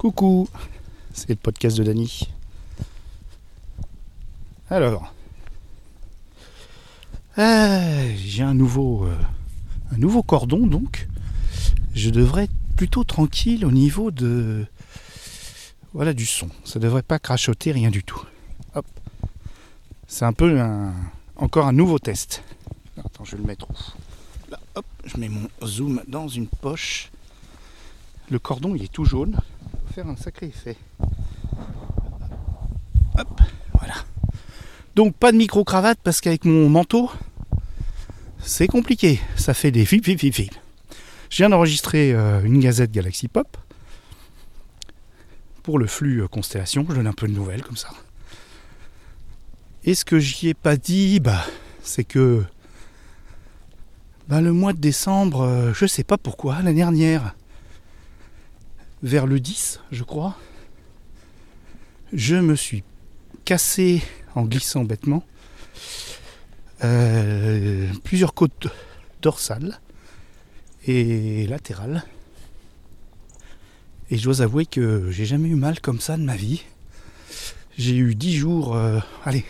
Coucou, c'est le podcast de Dany. Alors, euh, j'ai un nouveau, euh, un nouveau cordon donc. Je devrais être plutôt tranquille au niveau de, voilà, du son. Ça devrait pas crachoter rien du tout. C'est un peu un, encore un nouveau test. Attends, je vais le mettre où? Là, hop, je mets mon zoom dans une poche. Le cordon, il est tout jaune. Faire un sacré effet. Hop, voilà. Donc pas de micro-cravate parce qu'avec mon manteau, c'est compliqué. Ça fait des fip, fip, fip, fip. Je viens d'enregistrer euh, une gazette Galaxy Pop pour le flux euh, Constellation. Je donne un peu de nouvelles comme ça. Et ce que j'y ai pas dit, bah, c'est que bah, le mois de décembre, euh, je sais pas pourquoi, l'année dernière, vers le 10, je crois, je me suis cassé en glissant bêtement euh, plusieurs côtes dorsales et latérales. Et je dois avouer que j'ai jamais eu mal comme ça de ma vie. J'ai eu 10 jours, euh, allez,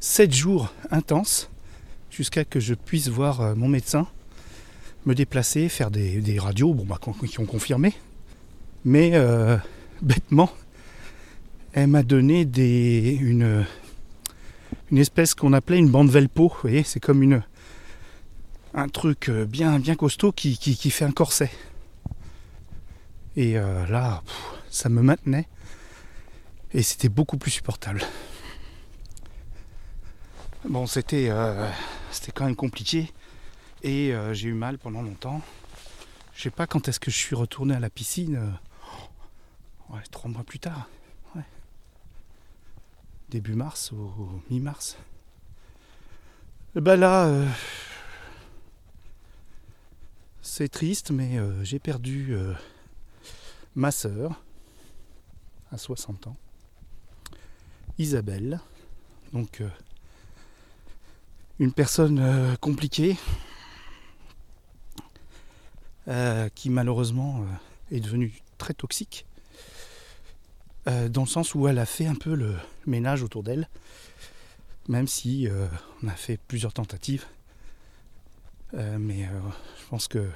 7 jours intenses jusqu'à que je puisse voir euh, mon médecin, me déplacer, faire des, radios, bon bah qui ont confirmé. Mais euh, bêtement, elle m'a donné des, une, une espèce qu'on appelait une bande velpo. Vous voyez, c'est comme une, un truc euh, bien, bien costaud qui, qui, fait un corset. Et là, ça me maintenait. Et c'était beaucoup plus supportable. Bon, c'était euh, c'était quand même compliqué et euh, j'ai eu mal pendant longtemps. Je sais pas quand est-ce que je suis retourné à la piscine. Euh, ouais, trois mois plus tard. Début mars ou mi-mars. Ben là, c'est triste, mais j'ai perdu ma sœur à 60 ans, Isabelle. Donc une personne euh, compliquée euh, qui malheureusement euh, est devenue très toxique dans le sens où elle a fait un peu le ménage autour d'elle même si on a fait plusieurs tentatives. Mais je pense que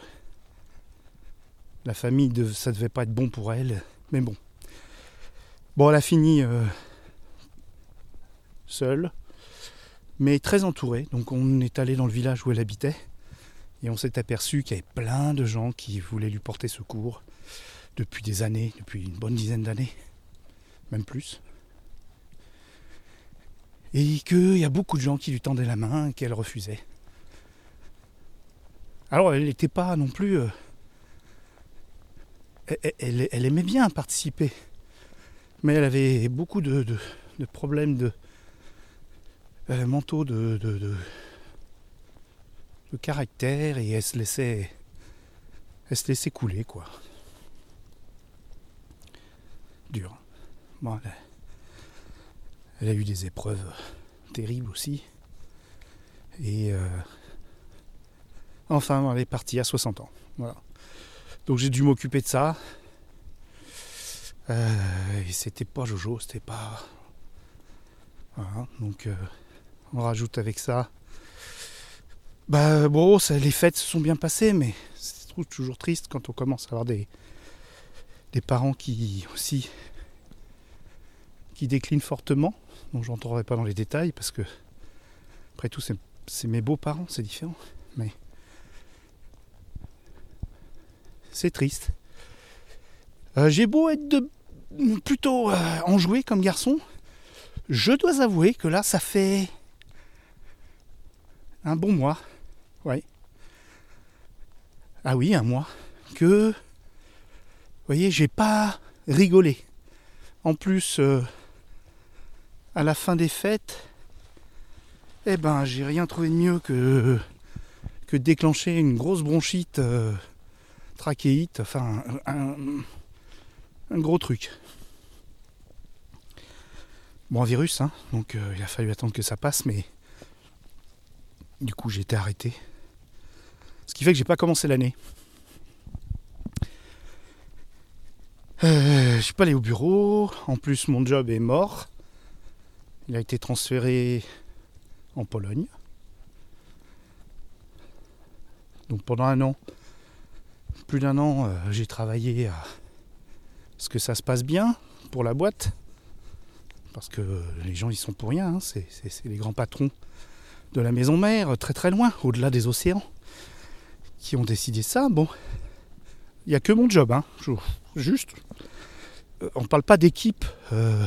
la famille de, ça devait pas être bon pour elle mais bon. Bon elle a fini seule mais très entouré. Donc on est allé dans le village où elle habitait et on s'est aperçu qu'il y avait plein de gens qui voulaient lui porter secours depuis des années, depuis une bonne dizaine d'années, même plus. Et qu'il y a beaucoup de gens qui lui tendaient la main qu'elle refusait. Alors elle n'était pas non plus... Euh, elle, aimait bien participer, mais elle avait beaucoup de problèmes de, euh, manteau de, de, caractère et elle se laissait elle se laissait couler quoi. Dur. Elle, a, eu des épreuves terribles aussi. Et euh, enfin, elle est partie à 60 ans. Voilà. Donc j'ai dû m'occuper de ça. Euh, et c'était pas Jojo, c'était pas. Voilà, donc on rajoute avec ça. Bah bon, ça, les fêtes se sont bien passées, mais c'est toujours triste quand on commence à avoir des parents qui aussi qui déclinent fortement. Donc j'entrerai pas dans les détails parce que après tout c'est mes beaux-parents, c'est différent. Mais c'est triste. Euh, j'ai beau être de, plutôt euh, enjoué comme garçon, je dois avouer que là ça fait un bon mois. Oui. Ah oui, un mois. Que, vous voyez, j'ai pas rigolé. En plus, euh, à la fin des fêtes, eh ben, j'ai rien trouvé de mieux que, que déclencher une grosse bronchite euh, trachéite, enfin, un, gros truc. Bon, un virus, hein, donc euh, il a fallu attendre que ça passe, mais du coup, j'ai été arrêté. Ce qui fait que j'ai pas commencé l'année. Euh, je suis pas allé au bureau. En plus, mon job est mort. Il a été transféré en Pologne. Donc pendant un an, plus d'un an, euh, j'ai travaillé à ce que ça se passe bien pour la boîte. Parce que les gens, ils sont pour rien. hein. C'est les grands patrons de la maison mère, très très loin, au-delà des océans, qui ont décidé ça. Bon, il n'y a que mon job. Hein. Juste, euh, on ne parle pas d'équipe euh,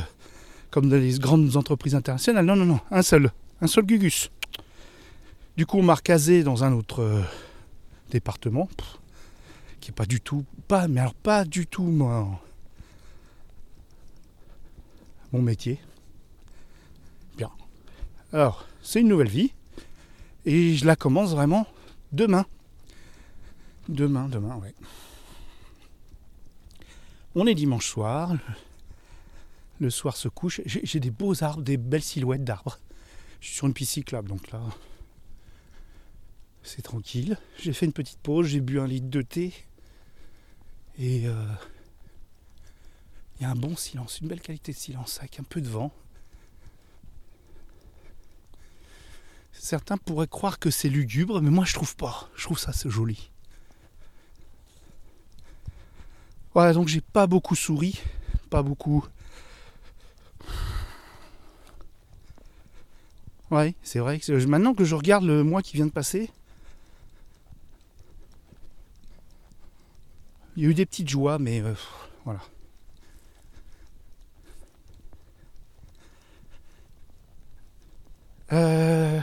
comme dans les grandes entreprises internationales. Non, non, non, un seul. Un seul Gugus. Du coup, on m'a recasé dans un autre euh, département, qui est pas du tout, pas, mais alors pas du tout moi, mon métier. Bien. Alors, c'est une nouvelle vie, et je la commence vraiment demain. Demain, demain, ouais. On est dimanche soir. Le soir se couche. J'ai des beaux arbres, des belles silhouettes d'arbres. Je suis sur une piste cyclable, donc là, c'est tranquille. J'ai fait une petite pause, j'ai bu un litre de thé. Et euh, il y a un bon silence, une belle qualité de silence, avec un peu de vent. Certains pourraient croire que c'est lugubre, mais moi je trouve pas. Je trouve ça c'est joli. Voilà, donc j'ai pas beaucoup souri, pas beaucoup. Ouais, c'est vrai. Maintenant que je regarde le mois qui vient de passer, il y a eu des petites joies, mais euh, voilà. Euh,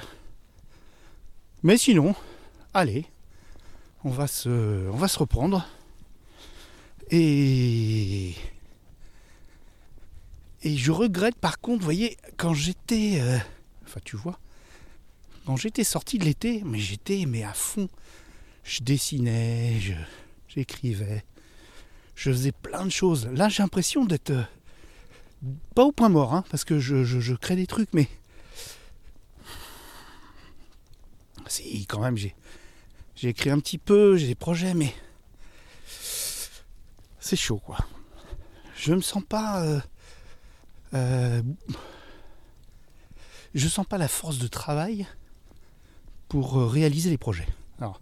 Mais sinon, allez, on va se, on va se reprendre. Et et je regrette par contre, vous voyez, quand j'étais, euh, enfin tu vois, quand j'étais sorti de l'été, mais j'étais mais à fond. Je dessinais, j'écrivais, je faisais plein de choses. Là, j'ai l'impression d'être euh, pas au point mort, hein, parce que je, je- je crée des trucs, mais si quand même j'ai j'ai écrit un petit peu, j'ai des projets, mais c'est chaud quoi. Je me sens pas. euh, euh, je sens pas la force de travail pour euh, réaliser les projets. Alors,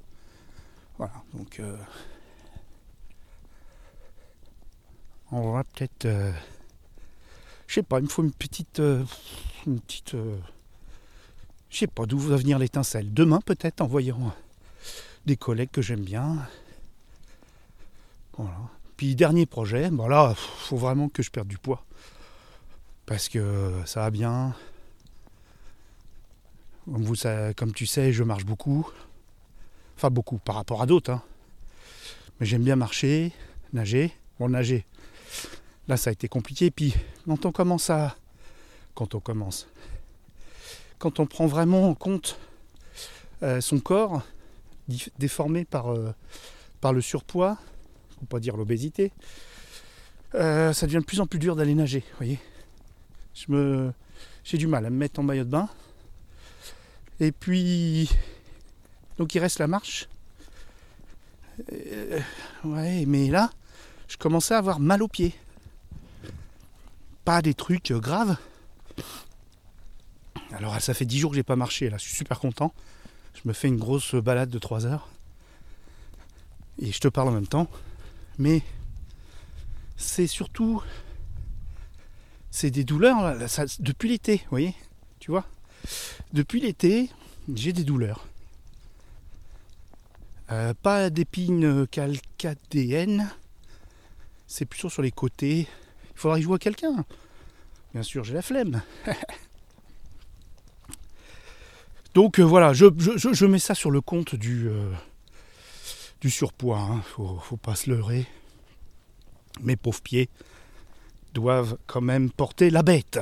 voilà, donc euh, on va peut-être, euh, je sais pas, il me faut une petite, euh, une petite, je sais pas d'où va venir l'étincelle. Demain peut-être en voyant des collègues que j'aime bien. Voilà. Puis dernier projet, bon là, faut vraiment que je perde du poids parce que ça va bien. Comme, vous, comme tu sais, je marche beaucoup. Enfin beaucoup par rapport à d'autres. hein. Mais j'aime bien marcher, nager. Bon, nager, là ça a été compliqué. Puis quand on commence à... Quand on commence... Quand on prend vraiment en compte euh, son corps, déformé par, euh, par le surpoids, faut pas dire l'obésité, euh, ça devient de plus en plus dur d'aller nager, voyez. Je me, j'ai du mal à me mettre en maillot de bain. Et puis, donc il reste la marche. Euh, ouais, mais là, je commençais à avoir mal aux pieds. Pas des trucs euh, graves. Alors ça fait 10 jours que j'ai pas marché, là, je suis super content. Je me fais une grosse balade de 3 heures. Et je te parle en même temps. Mais c'est surtout c'est des douleurs là, ça- depuis l'été, vous voyez Tu vois Depuis l'été, j'ai des douleurs. Euh, pas d'épines calcadéennes, c'est plutôt sur les côtés. Il faudra que je voie quelqu'un. Bien sûr, j'ai la flemme. Donc euh, voilà, je mets ça sur le compte du, euh, du surpoids. Hein. Faut, faut pas se leurrer. Mes pauvres pieds doivent quand même porter la bête.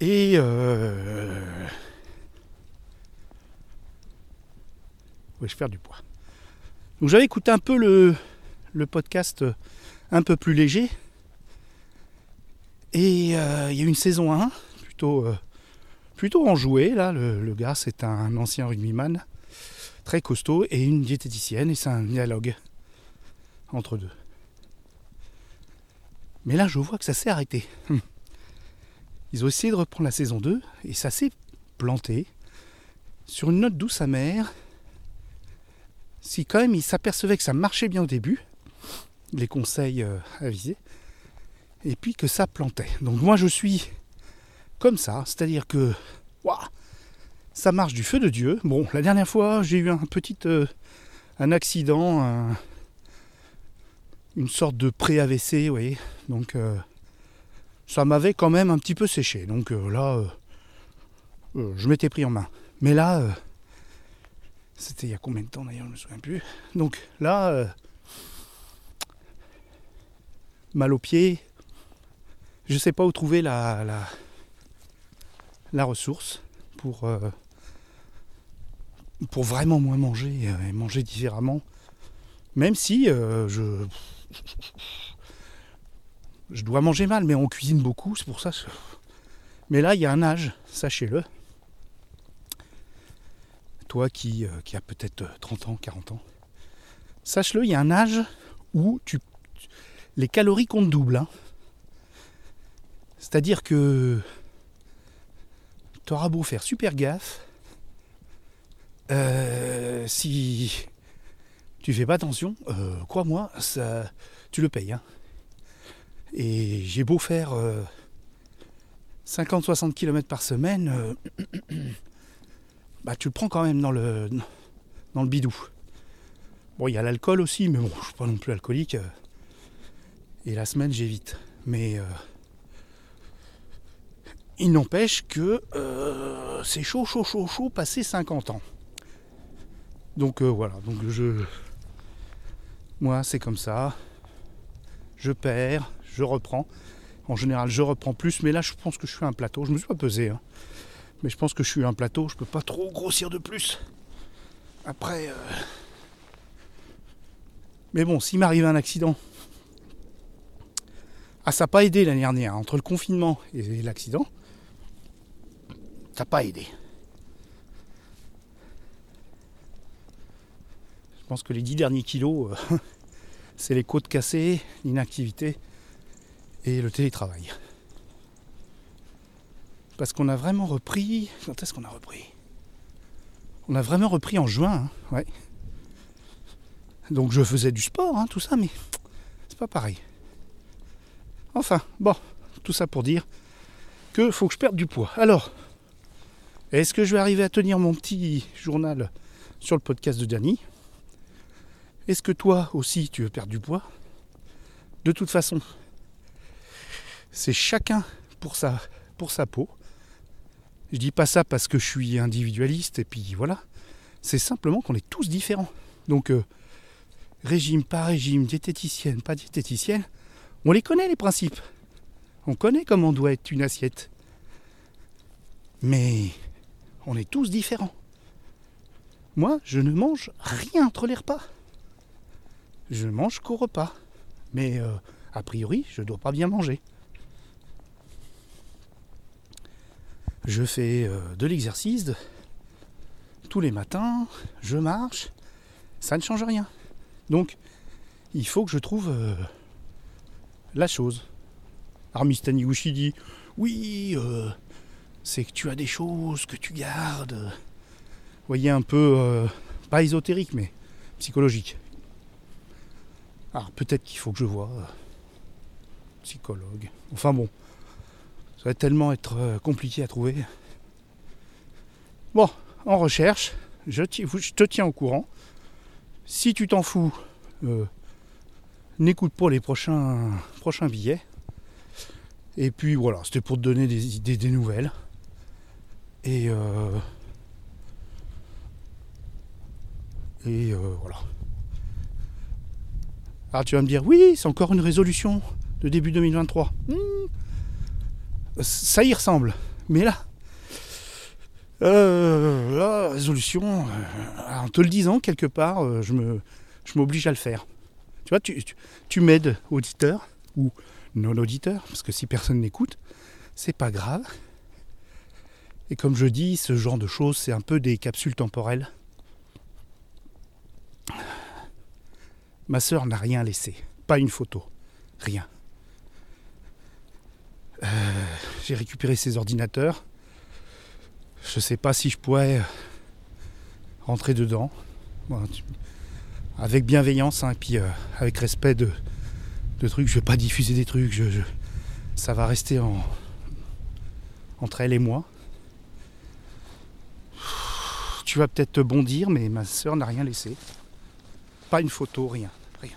Et euh... ouais, je perds du poids? Donc j'avais écouté un peu le, le podcast euh, un peu plus léger. Et euh, il y a eu une saison 1, plutôt, euh, plutôt enjouée. Là, le, le gars, c'est un ancien rugbyman, très costaud, et une diététicienne, et c'est un dialogue entre deux. Mais là, je vois que ça s'est arrêté. Ils ont essayé de reprendre la saison 2 et ça s'est planté sur une note douce amère. Si quand même ils s'apercevaient que ça marchait bien au début, les conseils euh, avisés, et puis que ça plantait. Donc moi je suis comme ça, c'est-à-dire que ça marche du feu de Dieu. Bon, la dernière fois j'ai eu un petit euh, un accident, une sorte de pré-AVC, vous voyez. Donc euh, ça m'avait quand même un petit peu séché. Donc là, je m'étais pris en main. Mais là, euh, c'était il y a combien de temps d'ailleurs, je me souviens plus. Donc là, euh, mal aux pieds, je sais pas où trouver la, la, ressource pour, euh, pour vraiment moins manger et manger différemment. Même si je, je dois manger mal, mais on cuisine beaucoup, c'est pour ça. Mais là, il y a un âge, sachez-le toi qui, euh, qui as peut-être 30 euh, ans, 40 ans, sache-le, il y a un âge où tu, les calories comptent double. Hein. C'est-à-dire que tu auras beau faire super gaffe, euh, si tu fais pas attention, crois-moi, ça, tu le payes. Hein. Et j'ai beau faire 50-60 km par semaine, bah, tu le prends quand même dans le, dans le bidou. Bon, il y a l'alcool aussi, mais bon, je suis pas non plus alcoolique. Et la semaine, j'évite. Mais euh, il n'empêche que euh, c'est chaud, chaud, chaud, chaud, passé 50 ans. Donc euh, voilà, donc je. Moi, c'est comme ça. Je perds, je reprends. En général, je reprends plus, mais là, je pense que je suis un plateau. Je me suis pas pesé. Hein. Mais je pense que je suis un plateau, je peux pas trop grossir de plus. Après. Euh, mais bon, s'il m'arrive un accident. Ah, ça n'a pas aidé l'année dernière. Entre le confinement et l'accident, ça n'a pas aidé. Je pense que les dix derniers kilos, euh, c'est les côtes cassées, l'inactivité et le télétravail. Parce qu'on a vraiment repris. Quand est-ce qu'on a repris? On a vraiment repris en juin, hein, ouais. Donc je faisais du sport, hein, tout ça, mais c'est pas pareil. Enfin, bon, tout ça pour dire que faut que je perde du poids. Alors, est-ce que je vais arriver à tenir mon petit journal sur le podcast de Danny Est-ce que toi aussi tu veux perdre du poids? De toute façon, c'est chacun pour sa, peau. Je dis pas ça parce que je suis individualiste et puis voilà. C'est simplement qu'on est tous différents. Donc euh, régime pas régime, diététicienne, pas diététicienne, on les connaît les principes. On connaît comment doit être une assiette. Mais on est tous différents. Moi, je ne mange rien entre les repas. Je ne mange qu'au repas. Mais euh, a priori, je ne dois pas bien manger. Je fais euh, de l'exercice tous les matins, je marche, ça ne change rien. Donc, il faut que je trouve euh, la chose. Armis Taniguchi dit Oui, euh, c'est que tu as des choses que tu gardes. Voyez, un peu, pas ésotérique, mais psychologique. Alors, peut-être qu'il faut que je vois psychologue. Enfin bon, ça va tellement être euh, compliqué à trouver. Bon, en recherche, je, te tiens au courant. Si tu t'en fous, euh, n'écoute pas les prochains, billets. Et puis voilà, c'était pour te donner des idées, des nouvelles. Et, euh, et voilà. Alors tu vas me dire, oui, c'est encore une résolution de début 2023 ça y ressemble. Mais là, euh, la résolution, euh, en te le disant quelque part, euh, je me, je m'oblige à le faire. Tu vois, tu, tu, m'aides, auditeur ou non auditeur, parce que si personne n'écoute, c'est pas grave. Et comme je dis, ce genre de choses, c'est un peu des capsules temporelles. Ma sœur n'a rien laissé, pas une photo, rien. J'ai récupéré ses ordinateurs. Je sais pas si je pourrais rentrer dedans. avec bienveillance hein, et puis euh, avec respect de, trucs. Je vais pas diffuser des trucs. Ça va rester en, entre elle et moi. Tu vas peut-être te bondir, mais ma soeur n'a rien laissé. Pas une photo, rien. Rien.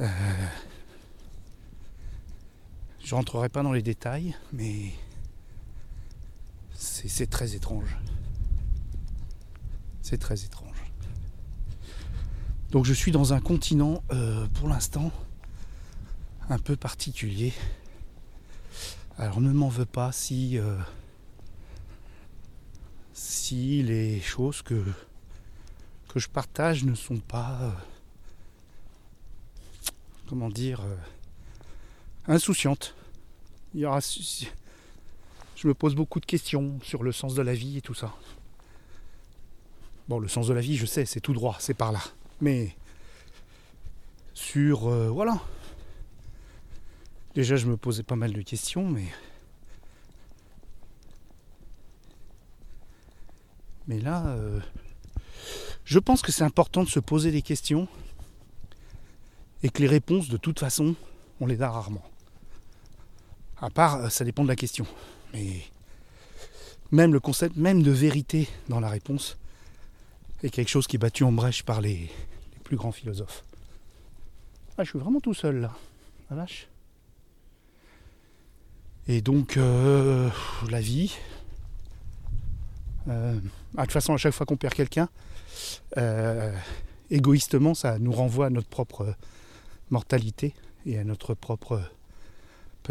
Euh, je rentrerai pas dans les détails, mais c'est très étrange. C'est très étrange. Donc je suis dans un continent, euh, pour l'instant, un peu particulier. Alors ne m'en veux pas si, euh, les choses que, que je partage ne sont pas, euh, comment dire, insouciantes. Il y aura, je me pose beaucoup de questions sur le sens de la vie et tout ça. Bon, le sens de la vie, je sais, c'est tout droit, c'est par là. Mais sur... Euh, voilà. Déjà, je me posais pas mal de questions, mais... Mais là, euh, je pense que c'est important de se poser des questions et que les réponses, de toute façon, on les a rarement. À part, euh, ça dépend de la question. Mais même le concept même de vérité dans la réponse est quelque chose qui est battu en brèche par les, plus grands philosophes. Ah, je suis vraiment tout seul là. La vache. Et donc, euh, la vie. Euh, ah, de toute façon, à chaque fois qu'on perd quelqu'un, égoïstement, ça nous renvoie à notre propre mortalité et à notre propre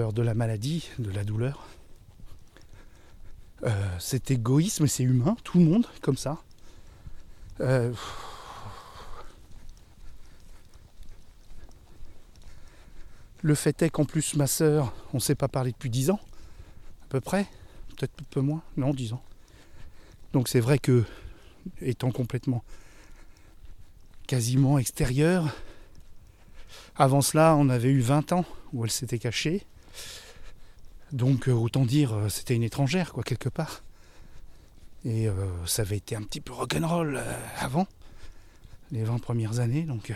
de la maladie, de la douleur. Euh, cet égoïsme, c'est humain, tout le monde, comme ça. Euh, le fait est qu'en plus, ma sœur, on ne s'est pas parlé depuis 10 ans, à peu près, peut-être un peu moins, non, 10 ans. Donc c'est vrai que, étant complètement, quasiment extérieur, avant cela, on avait eu 20 ans où elle s'était cachée. Donc euh, autant dire, euh, c'était une étrangère, quoi, quelque part. Et euh, ça avait été un petit peu rock'n'roll avant, les 20 premières années, donc.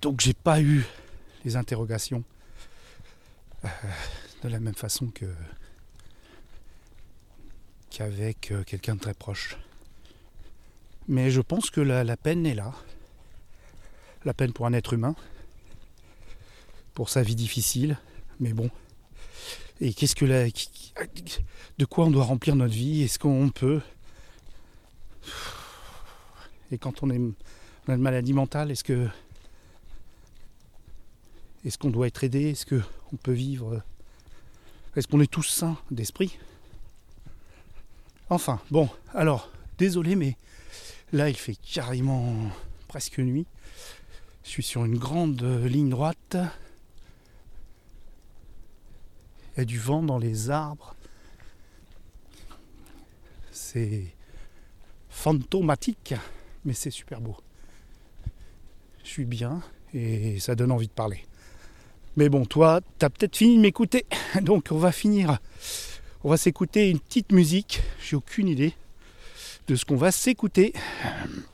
Donc j'ai pas eu les interrogations de la même façon que qu'avec quelqu'un de très proche. Mais je pense que la peine est là. La peine pour un être humain, pour sa vie difficile. Mais bon. Et qu'est-ce que la. De quoi on doit remplir notre vie? Est-ce qu'on peut? Et quand on, est, a une maladie mentale, est-ce que. Est-ce qu'on doit être aidé? Est-ce qu'on peut vivre? Est-ce qu'on est tous sains d'esprit? Enfin, bon, alors, désolé, mais là il fait carrément presque nuit. Je suis sur une grande ligne droite. Il y a du vent dans les arbres. C'est fantomatique, mais c'est super beau. Je suis bien et ça donne envie de parler. Mais bon, toi, tu as peut-être fini de m'écouter, donc on va finir. On va s'écouter une petite musique. J'ai aucune idée de ce qu'on va s'écouter.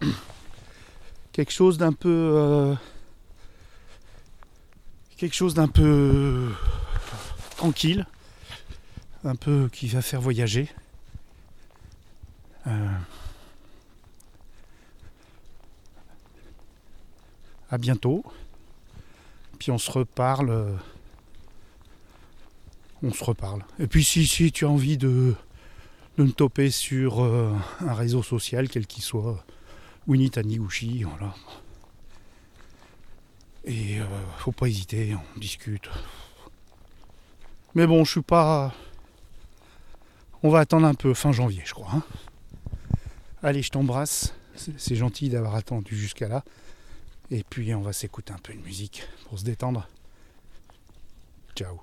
Quelque chose d'un peu. Euh, quelque chose d'un peu tranquille, un peu qui va faire voyager. Euh, à bientôt. Puis on se reparle. On se reparle. Et puis si, si tu as envie de, me toper sur euh, un réseau social, quel qu'il soit, Winnie Taniguchi, voilà. Et euh, faut pas hésiter, on discute. Mais bon, je suis pas. On va attendre un peu, fin janvier, je crois. Hein. Allez, je t'embrasse. C'est gentil d'avoir attendu jusqu'à là. Et puis, on va s'écouter un peu de musique pour se détendre. Ciao.